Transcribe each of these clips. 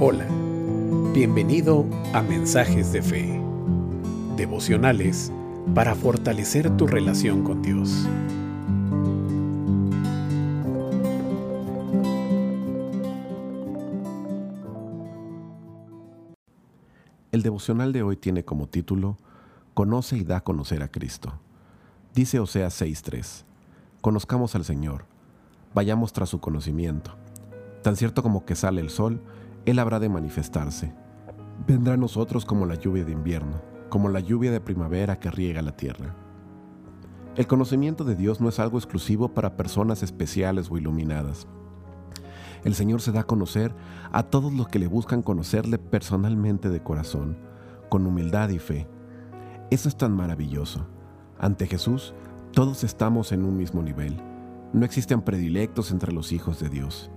Hola, bienvenido a Mensajes de Fe, devocionales para fortalecer tu relación con Dios. El devocional de hoy tiene como título Conoce y da a conocer a Cristo. Dice Oseas 6:3, Conozcamos al Señor, vayamos tras su conocimiento. Tan cierto como que sale el sol, él habrá de manifestarse. Vendrá a nosotros como la lluvia de invierno, como la lluvia de primavera que riega la tierra. El conocimiento de Dios no es algo exclusivo para personas especiales o iluminadas. El Señor se da a conocer a todos los que le buscan conocerle personalmente de corazón, con humildad y fe. Eso es tan maravilloso. Ante Jesús, todos estamos en un mismo nivel. No existen predilectos entre los hijos de Dios.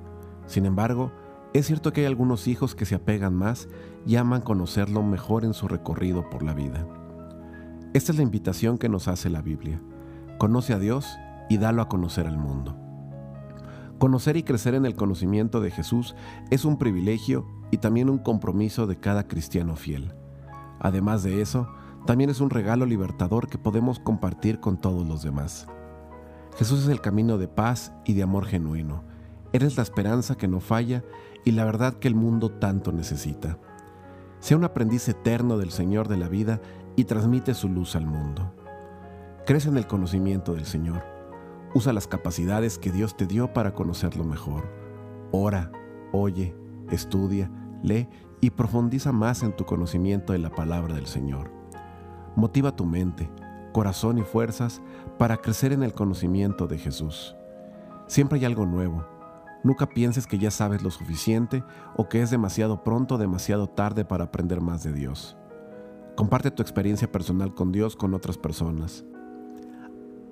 Sin embargo, es cierto que hay algunos hijos que se apegan más y aman conocerlo mejor en su recorrido por la vida. Esta es la invitación que nos hace la Biblia. Conoce a Dios y dalo a conocer al mundo. Conocer y crecer en el conocimiento de Jesús es un privilegio y también un compromiso de cada cristiano fiel. Además de eso, también es un regalo libertador que podemos compartir con todos los demás. Jesús es el camino de paz y de amor genuino. Eres la esperanza que no falla y la verdad que el mundo tanto necesita. Sea un aprendiz eterno del Señor de la vida y transmite su luz al mundo. Crece en el conocimiento del Señor. Usa las capacidades que Dios te dio para conocerlo mejor. Ora, oye, estudia, lee y profundiza más en tu conocimiento de la palabra del Señor. Motiva tu mente, corazón y fuerzas para crecer en el conocimiento de Jesús. Siempre hay algo nuevo, Nunca pienses que ya sabes lo suficiente o que es demasiado pronto o demasiado tarde para aprender más de Dios. Comparte tu experiencia personal con Dios con otras personas.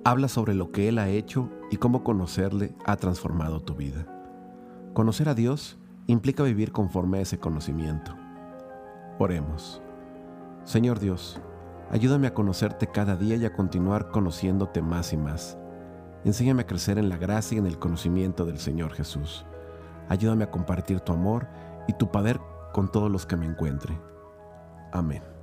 Habla sobre lo que Él ha hecho y cómo conocerle ha transformado tu vida. Conocer a Dios implica vivir conforme a ese conocimiento. Oremos. Señor Dios, ayúdame a conocerte cada día y a continuar conociéndote más y más Enséñame a crecer en la gracia y en el conocimiento del Señor Jesús. Ayúdame a compartir tu amor y tu poder con todos los que me encuentre. Amén.